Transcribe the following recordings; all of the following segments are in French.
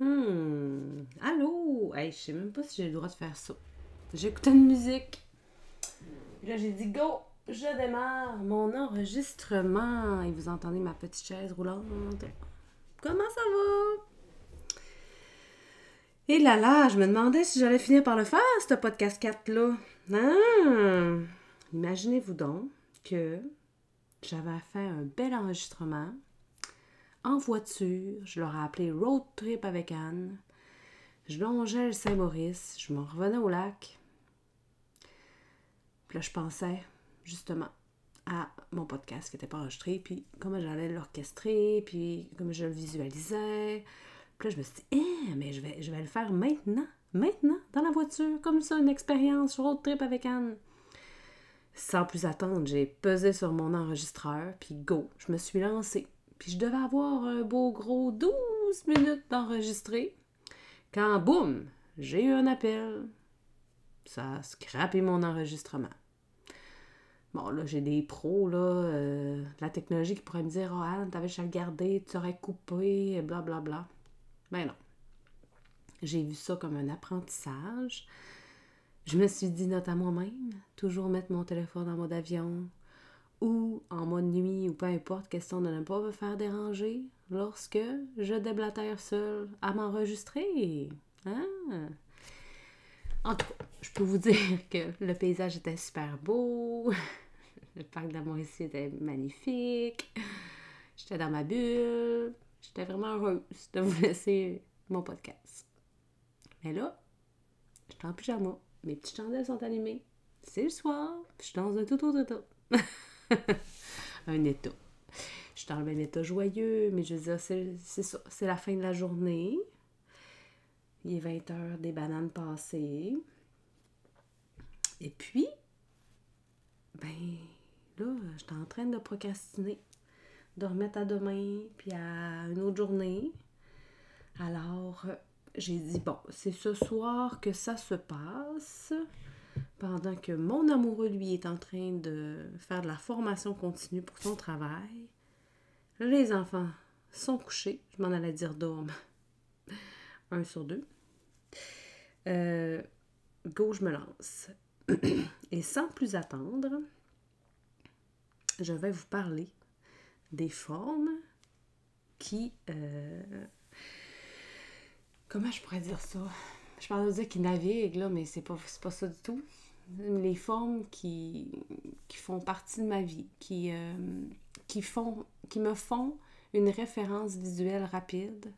Hmm. Allô? Hey, je sais même pas si j'ai le droit de faire ça. J'écoutais une musique. Là, j'ai dit go! Je démarre mon enregistrement. Et vous entendez ma petite chaise roulante. Comment ça va? Et là là, je me demandais si j'allais finir par le faire, ce podcast 4-là. Ah! Imaginez-vous donc que j'avais fait un bel enregistrement en voiture. Je leur ai appelé Road Trip avec Anne. Je longeais le Saint-Maurice. Je me revenais au lac. Puis là, je pensais justement à mon podcast qui n'était pas enregistré, puis comment j'allais l'orchestrer, puis comment je le visualisais. Puis là, je me suis dit, eh, mais je vais, je vais le faire maintenant, maintenant, dans la voiture, comme ça, une expérience road trip avec Anne. Sans plus attendre, j'ai pesé sur mon enregistreur, puis go, je me suis lancée. Puis je devais avoir un beau gros 12 minutes d'enregistrer. Quand, boum, j'ai eu un appel. Ça a scrappé mon enregistrement. Bon, là, j'ai des pros, là, euh, la technologie qui pourraient me dire « Ah, Anne, t'avais juste à le garder, tu aurais coupé, blablabla. Bla, bla. » Ben non. J'ai vu ça comme un apprentissage. Je me suis dit, note à moi-même, toujours mettre mon téléphone en mode avion ou en mode nuit ou peu importe, question de ne pas me faire déranger lorsque je déblatère seule à m'enregistrer. Hein? En tout cas, je peux vous dire que le paysage était super beau. Le parc d'amour ici était magnifique. J'étais dans ma bulle. J'étais vraiment heureuse de vous laisser mon podcast. Mais là, je suis en pyjama. Mes petites chandelles sont allumées. C'est le soir. Je suis dans un tout autre état. un état. Je suis dans un état joyeux, mais je veux dire. C'est la fin de la journée. Il est 20 heures des bananes passées. Et puis, ben, là, j'étais en train de procrastiner, de remettre à demain, puis à une autre journée. Alors, j'ai dit, bon, c'est ce soir que ça se passe, pendant que mon amoureux, lui, est en train de faire de la formation continue pour son travail. Les enfants sont couchés, je m'en allais dire dorme. Un sur deux. Euh, go, je me lance. Et sans plus attendre, je vais vous parler des formes qui... Euh, comment je pourrais dire ça? Je parle de dire qui naviguent, là, mais c'est pas, pas ça du tout. Les formes qui, font partie de ma vie, qui, euh, qui, me font une référence visuelle rapide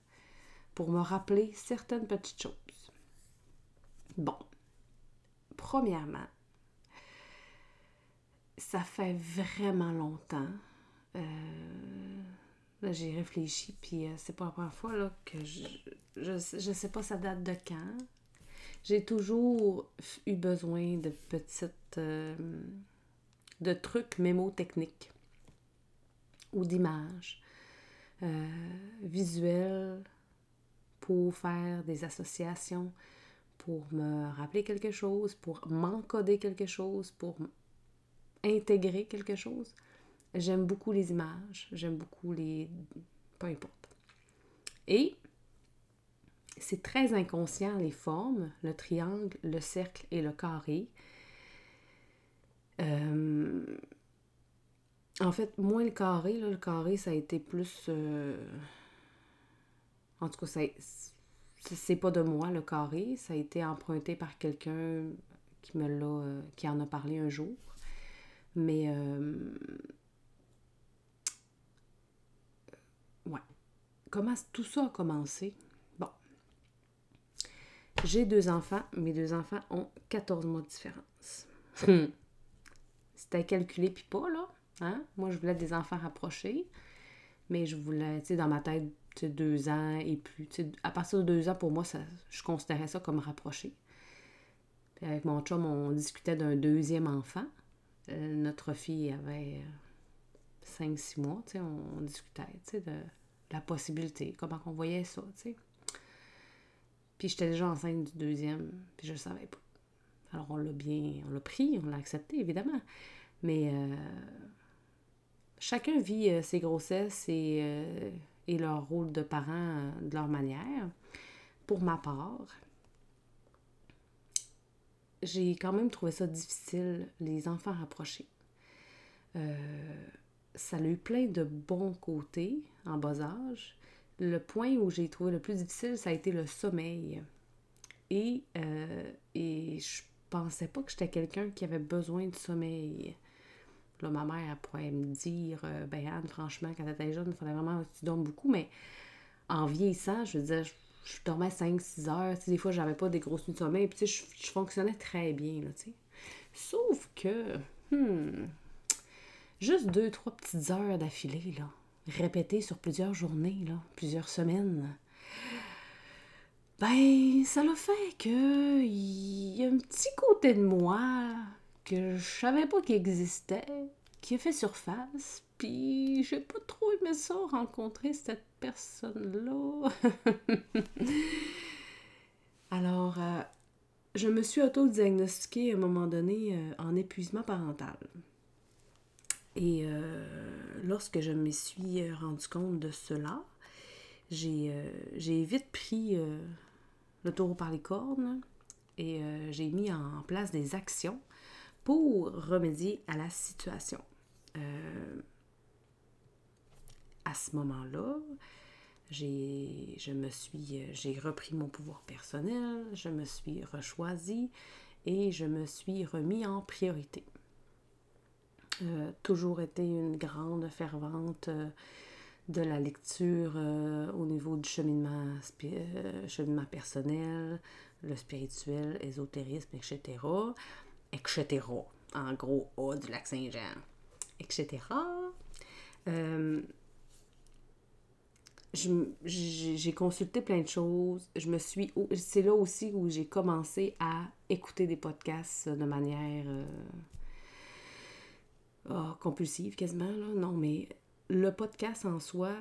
pour me rappeler certaines petites choses. Bon, premièrement, ça fait vraiment longtemps. Euh, j'ai réfléchi, puis euh, c'est pas la première fois que je, je, je sais pas ça date de quand. J'ai toujours eu besoin de petites. Euh, de trucs mémotechniques ou d'images visuelles pour faire des associations, pour me rappeler quelque chose, pour m'encoder quelque chose, pour intégrer quelque chose. J'aime beaucoup les images, j'aime beaucoup les... peu importe. Et c'est très inconscient les formes, le triangle, le cercle et le carré. Euh, en fait, moins le carré, le carré, ça a été plus... Euh, en tout cas, c'est pas de moi le carré, ça a été emprunté par quelqu'un qui me l'a, euh, qui en a parlé un jour. Mais ouais, comment tout ça a commencé? J'ai deux enfants, mes deux enfants ont 14 mois de différence. C'était calculé puis pas là, hein? Moi je voulais des enfants rapprochés, mais je voulais, tu sais, dans ma tête deux ans et plus. à partir de deux ans, pour moi, ça, je considérais ça comme rapproché. Puis avec mon chum, on discutait d'un deuxième enfant. Euh, notre fille avait 5-6 mois, on, on, discutait de, la possibilité, comment on voyait ça. sais. Puis j'étais déjà enceinte du deuxième, puis je le savais pas. Alors on l'a bien, on l'a pris, on l'a accepté, évidemment. Mais euh, chacun vit euh, ses grossesses et et leur rôle de parent de leur manière. pour ma part, j'ai quand même trouvé ça difficile, les enfants rapprochés. Euh, ça a eu plein de bons côtés en bas âge. Le point où j'ai trouvé le plus difficile, ça a été le sommeil. Et, euh, et je pensais pas que j'étais quelqu'un qui avait besoin de sommeil. Là, ma mère pourrait me dire euh, Ben Anne, franchement, quand t'étais jeune, il fallait vraiment que tu dormes beaucoup, mais en vieillissant, je veux dire, je, dormais 5-6 heures. des fois, j'avais pas des grosses nuits de sommeil. Puis, je, fonctionnais très bien, tu sais. Sauf que, hmm, juste deux, trois petites heures d'affilée, là, répétées sur plusieurs journées, plusieurs semaines, ben, ça l'a fait que il y a un petit côté de moi que je savais pas qu'il existait, qui a fait surface, puis j'ai pas trop aimé ça, rencontrer cette personne-là. Alors, euh, je me suis auto-diagnostiquée à un moment donné euh, en épuisement parental. Et euh, lorsque je me suis rendu compte de cela, j'ai vite pris le taureau par les cornes et j'ai mis en place des actions pour remédier à la situation. Euh, à ce moment-là, j'ai, repris mon pouvoir personnel, je me suis rechoisi et je me suis remis en priorité. Euh, toujours été une grande fervente euh, de la lecture au niveau du cheminement, personnel, le spirituel, ésotérisme, etc etc. En gros, A du lac Saint-Jean, etc. Euh, j'ai consulté plein de choses. Je me suis. C'est là aussi où j'ai commencé à écouter des podcasts de manière euh, oh, compulsive quasiment. Là. Non, mais le podcast en soi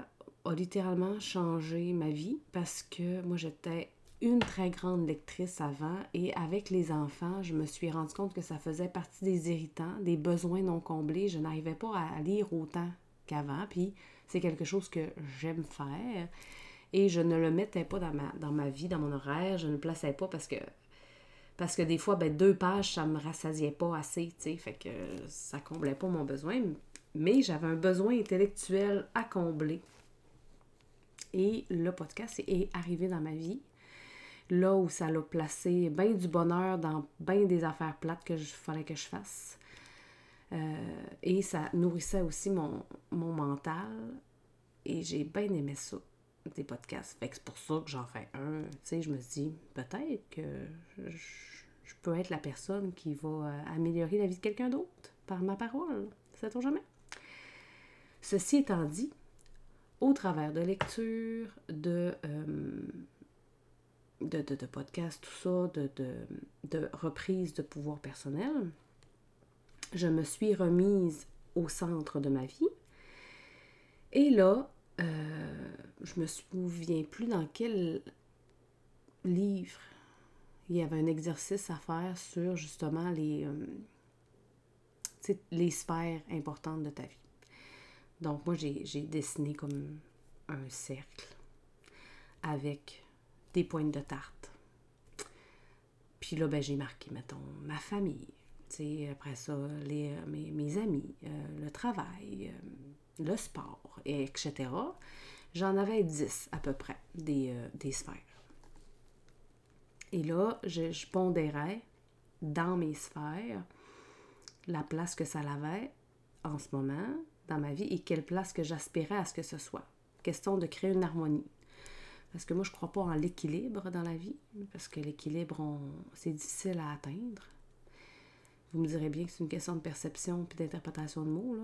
a littéralement changé ma vie parce que moi j'étais une très grande lectrice avant et avec les enfants, je me suis rendu compte que ça faisait partie des irritants, des besoins non comblés. Je n'arrivais pas à lire autant qu'avant, puis c'est quelque chose que j'aime faire et je ne le mettais pas dans ma, dans ma vie, dans mon horaire, je ne le plaçais pas parce que parce que des fois, ben, deux pages, ça me rassasiait pas assez, tu sais, fait que ça comblait pas mon besoin, mais j'avais un besoin intellectuel à combler. Et le podcast est arrivé dans ma vie là où ça l'a placé bien du bonheur dans bien des affaires plates que je fallait que je fasse. Euh, et ça nourrissait aussi mon, mon mental. Et j'ai bien aimé ça, des podcasts. C'est pour ça que j'en fais un. Tu sais, je me dis, peut-être que je, peux être la personne qui va euh, améliorer la vie de quelqu'un d'autre par ma parole. Sait-on jamais? Ceci étant dit, au travers de lecture, de, euh, de, de, podcasts, tout ça, de, de, reprise de pouvoir personnel, je me suis remise au centre de ma vie. Et là, euh, je me souviens plus dans quel livre il y avait un exercice à faire sur justement les, euh, les sphères importantes de ta vie. Donc moi, j'ai dessiné comme un cercle avec des pointes de tarte. Puis là, ben, j'ai marqué, mettons, ma famille. après ça, les, euh, mes, amis, euh, le travail, le sport, et etc. J'en avais dix à peu près des, des sphères. Et là, je, je, pondérais dans mes sphères la place que ça avait en ce moment dans ma vie et quelle place que j'aspirais à ce que ce soit. Question de créer une harmonie. Parce que moi, je ne crois pas en l'équilibre dans la vie, parce que l'équilibre, c'est difficile à atteindre. Vous me direz bien que c'est une question de perception et d'interprétation de mots, là.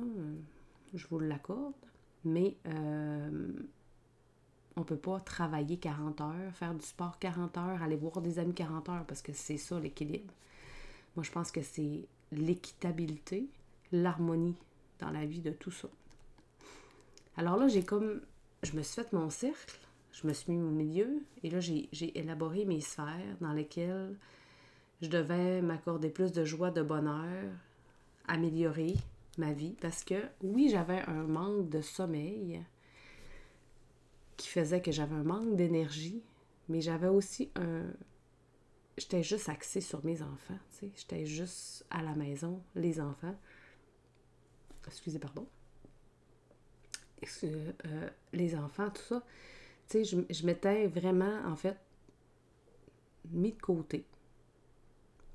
Je vous l'accorde. Mais euh, on ne peut pas travailler 40 heures, faire du sport 40 heures, aller voir des amis 40 heures, parce que c'est ça l'équilibre. Moi, je pense que c'est l'équitabilité, l'harmonie dans la vie de tout ça. Alors là, j'ai comme. Je me suis fait mon cercle je me suis mis au milieu et là, j'ai élaboré mes sphères dans lesquelles je devais m'accorder plus de joie, de bonheur, améliorer ma vie parce que oui, j'avais un manque de sommeil qui faisait que j'avais un manque d'énergie Mais j'avais aussi un. J'étais juste axée sur mes enfants, tu sais. J'étais juste à la maison, les enfants. Excusez, pardon. Euh, les enfants, tout ça. Tu sais, je, je m'étais vraiment, en fait, mis de côté.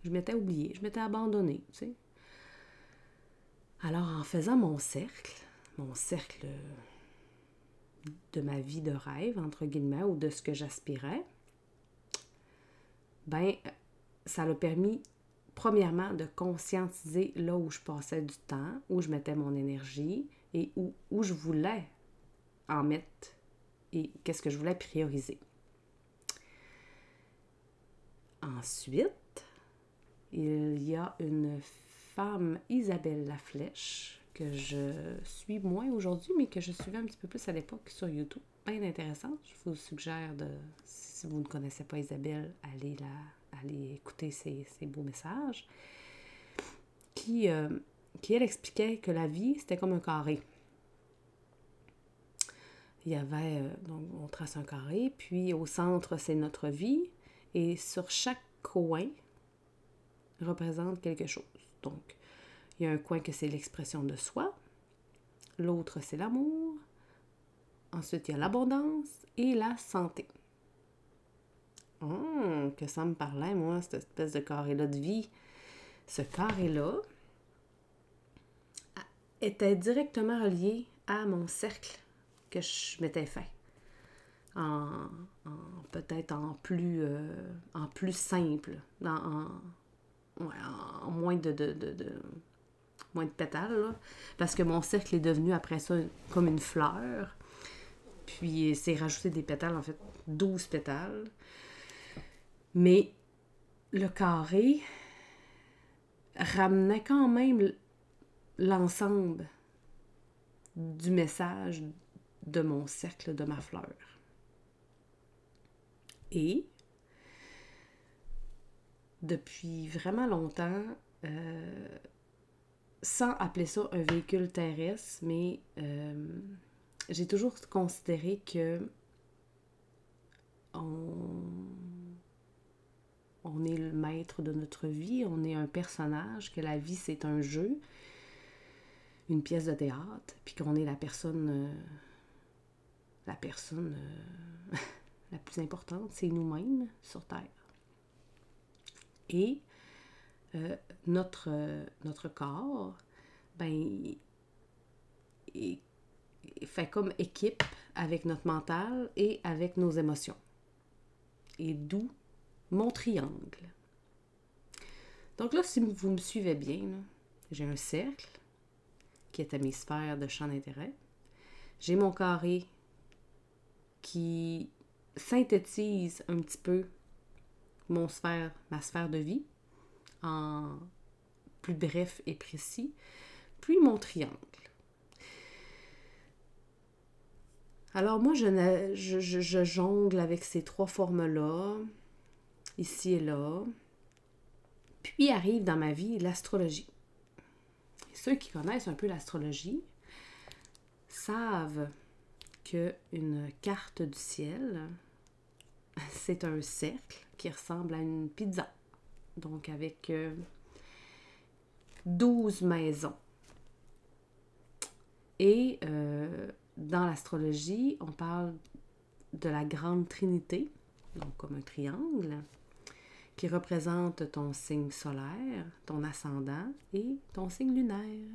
Je m'étais oubliée, je m'étais abandonnée, tu sais. Alors, en faisant mon cercle, mon cercle de ma vie de rêve, entre guillemets, ou de ce que j'aspirais, ben, ça l'a permis, premièrement, de conscientiser là où je passais du temps, où je mettais mon énergie et où, où je voulais en mettre et qu'est-ce que je voulais prioriser. Ensuite, il y a une femme, Isabelle Laflèche, que je suis moins aujourd'hui, mais que je suivais un petit peu plus à l'époque sur YouTube. Bien intéressante. Je vous suggère de, si vous ne connaissez pas Isabelle, allez, la, allez écouter ses, beaux messages. Qui, euh, qui, elle, expliquait que la vie, c'était comme un carré. Il y avait, euh, donc, on trace un carré, puis au centre, c'est notre vie, et sur chaque coin représente quelque chose. Donc, il y a un coin que c'est l'expression de soi, l'autre c'est l'amour, ensuite il y a l'abondance et la santé. Oh, que ça me parlait, moi, cette espèce de carré-là de vie. Ce carré-là était directement relié à mon cercle que je m'étais fait. En, peut-être en plus euh, en plus simple, en moins de, moins de pétales, parce que mon cercle est devenu après ça comme une fleur. Puis c'est rajouté des pétales, en fait, 12 pétales. Mais le carré ramenait quand même l'ensemble du message de mon cercle, de ma fleur. Et depuis vraiment longtemps, euh, sans appeler ça un véhicule terrestre, mais euh, j'ai toujours considéré que on, on est le maître de notre vie, on est un personnage, que la vie c'est un jeu, une pièce de théâtre, puis qu'on est la personne, euh, la personne la plus importante, c'est nous-mêmes sur Terre. Et euh, notre, notre corps, ben, fait comme équipe avec notre mental et avec nos émotions. Et d'où mon triangle. Donc là, si vous me suivez bien, j'ai un cercle qui est à mes sphères de champ d'intérêt. J'ai mon carré qui synthétise un petit peu mon sphère, ma sphère de vie en plus bref et précis, puis mon triangle. Alors moi, je, jongle avec ces trois formes-là, ici et là. Puis arrive dans ma vie l'astrologie. Ceux qui connaissent un peu l'astrologie savent que une carte du ciel, c'est un cercle qui ressemble à une pizza. Donc avec 12 euh, maisons. Et euh, dans l'astrologie, on parle de la grande trinité, donc comme un triangle, qui représente ton signe solaire, ton ascendant et ton signe lunaire.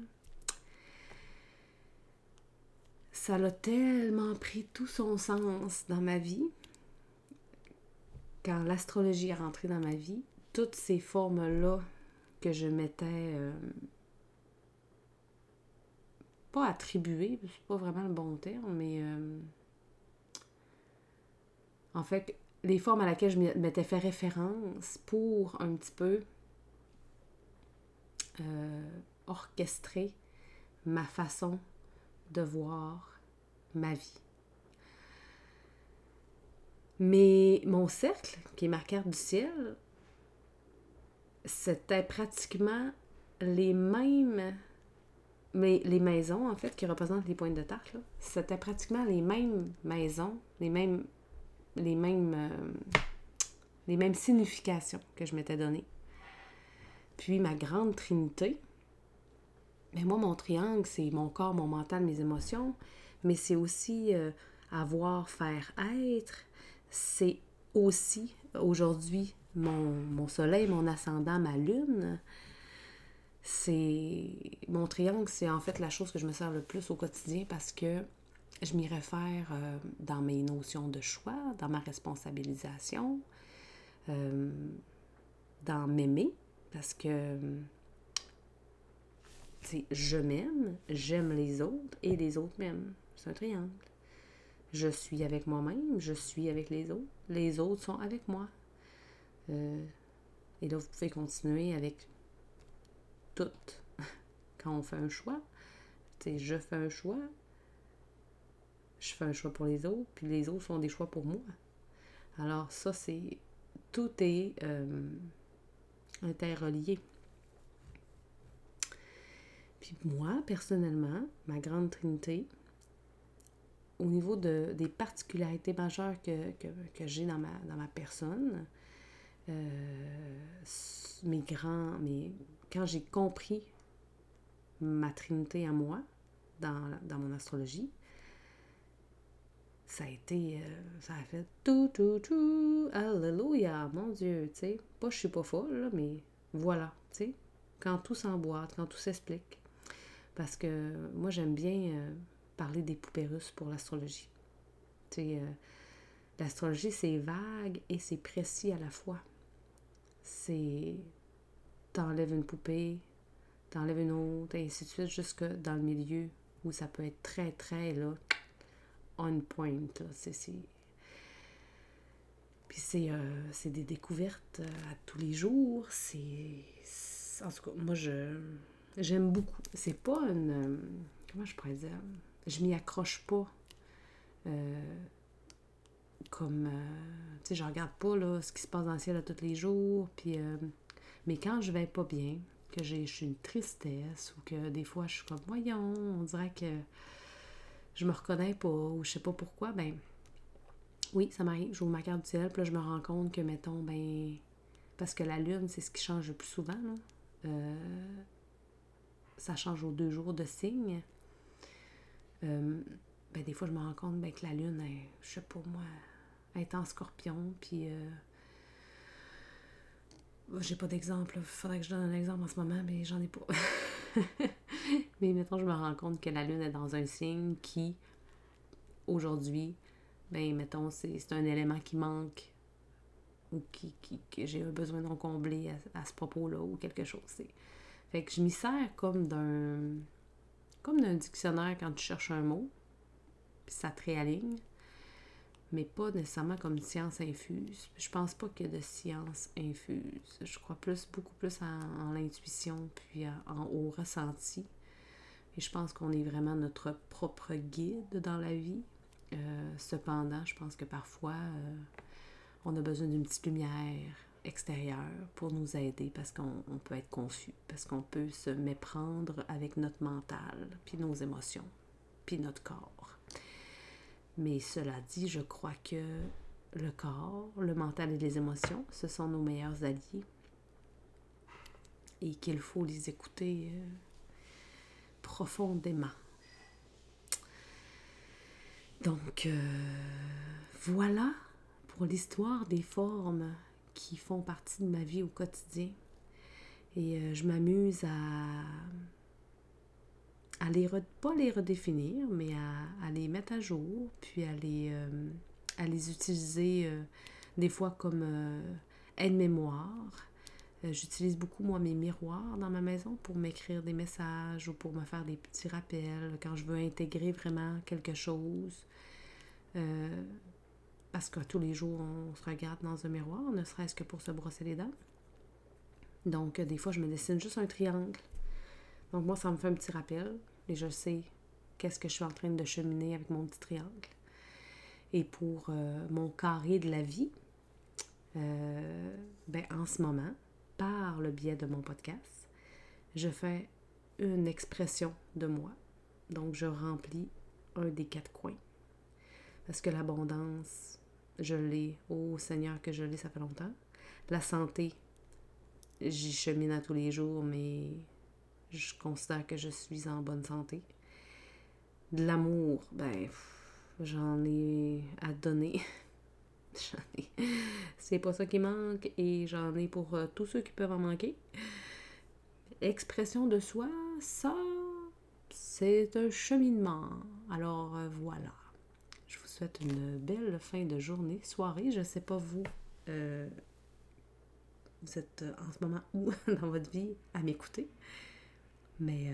Ça a tellement pris tout son sens dans ma vie quand l'astrologie est rentrée dans ma vie, toutes ces formes-là que je m'étais euh, pas attribuées, c'est pas vraiment le bon terme, mais euh, en fait, les formes à laquelle je m'étais fait référence pour un petit peu euh, orchestrer ma façon de voir ma vie. Mais mon cercle, qui est ma carte du ciel, c'était pratiquement les mêmes. Mais les maisons, en fait, qui représentent les pointes de tarte, c'était pratiquement les mêmes maisons, les mêmes les mêmes, euh, les mêmes significations que je m'étais données. Puis ma grande trinité, mais moi, mon triangle, c'est mon corps, mon mental, mes émotions, mais c'est aussi euh, avoir, faire, être. C'est aussi aujourd'hui mon, soleil, mon ascendant, ma lune. C'est mon triangle, c'est en fait la chose que je me sers le plus au quotidien parce que je m'y réfère euh, dans mes notions de choix, dans ma responsabilisation, euh, dans m'aimer, parce que je m'aime, j'aime les autres et les autres m'aiment. C'est un triangle. Je suis avec moi-même, je suis avec les autres, les autres sont avec moi. Euh, et là, vous pouvez continuer avec tout. Quand on fait un choix, je fais un choix, je fais un choix pour les autres, puis les autres font des choix pour moi. Alors ça, c'est... Tout est euh, interrelié. Puis moi, personnellement, ma grande trinité, au niveau de, des particularités majeures que, j'ai dans ma, dans ma personne, euh, mes grands, quand j'ai compris ma trinité à moi dans, dans mon astrologie, ça a été, euh, ça a fait tout, tout, tout, alléluia, mon Dieu, tu sais. Pas je suis pas folle, mais voilà, tu sais. Quand tout s'emboîte, quand tout s'explique. Parce que moi, j'aime bien euh, parler des poupées russes pour l'astrologie. Euh, l'astrologie, c'est vague et c'est précis à la fois. C'est. T'enlèves une poupée, t'enlèves une autre, et ainsi de suite, jusque dans le milieu où ça peut être très, très, là, on point. C'est. Puis c'est, euh, des découvertes à tous les jours. C'est. En tout cas, moi, je J'aime beaucoup. C'est pas une. Euh, comment je pourrais dire? Je m'y accroche pas. Euh, comme. Euh, tu sais, je regarde pas ce qui se passe dans le ciel tous les jours. Puis, mais quand je vais pas bien, que j'ai une tristesse ou que des fois je suis comme, voyons, on dirait que je me reconnais pas ou je sais pas pourquoi, ben. Oui, ça m'arrive. J'ouvre ma carte du ciel, puis là, je me rends compte que, mettons, ben. Parce que la lune, c'est ce qui change le plus souvent, là. Euh, ça change aux deux jours de signe, euh, ben des fois, je me rends compte ben, que la lune, je sais pas moi, est en scorpion, puis euh, j'ai pas d'exemple, il faudrait que je donne un exemple en ce moment, mais j'en ai pas. mais maintenant, je me rends compte que la lune est dans un signe qui, aujourd'hui, ben mettons, c'est un élément qui manque ou qui, qui que j'ai besoin d'en combler à, à ce propos-là ou quelque chose. Fait que je m'y sers comme d'un comme d'un dictionnaire quand tu cherches un mot, puis ça te réaligne, mais pas nécessairement comme une science infuse. Je pense pas qu'il y a de science infuse. Je crois plus, beaucoup plus en, l'intuition, puis en, au ressenti. Et je pense qu'on est vraiment notre propre guide dans la vie. Euh, cependant, je pense que parfois, euh, on a besoin d'une petite lumière, extérieur pour nous aider parce qu'on peut être confus, parce qu'on peut se méprendre avec notre mental, puis nos émotions, puis notre corps. Mais cela dit, je crois que le corps, le mental et les émotions, ce sont nos meilleurs alliés et qu'il faut les écouter euh, profondément. Donc, euh, voilà pour l'histoire des formes qui font partie de ma vie au quotidien. Et euh, je m'amuse à, à les, pas les redéfinir, mais à, à, les mettre à jour, puis à les, euh, à les utiliser euh, des fois comme aide-mémoire. J'utilise beaucoup, moi, mes miroirs dans ma maison pour m'écrire des messages ou pour me faire des petits rappels quand je veux intégrer vraiment quelque chose. Parce que tous les jours, on se regarde dans un miroir, ne serait-ce que pour se brosser les dents. Donc, euh, des fois, je me dessine juste un triangle. Donc, moi, ça me fait un petit rappel et je sais qu'est-ce que je suis en train de cheminer avec mon petit triangle. Et pour euh, mon carré de la vie, euh, ben, en ce moment, par le biais de mon podcast, je fais une expression de moi. Donc, je remplis un des quatre coins. Parce que l'abondance, je l'ai. Oh Seigneur, que je l'ai, ça fait longtemps. La santé, j'y chemine à tous les jours, mais je constate que je suis en bonne santé. De l'amour, ben, j'en ai à donner. j'en ai. C'est pas ça qui manque et j'en ai pour euh, tous ceux qui peuvent en manquer. Expression de soi, ça, c'est un cheminement. Alors euh, voilà. Une belle fin de journée, soirée. Je sais pas vous. Euh, vous êtes en ce moment où dans votre vie à m'écouter. Mais,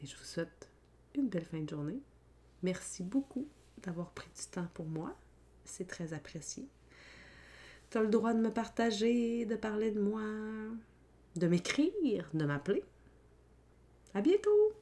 mais je vous souhaite une belle fin de journée. Merci beaucoup d'avoir pris du temps pour moi. C'est très apprécié. Tu as le droit de me partager, de parler de moi, de m'écrire, de m'appeler. À bientôt!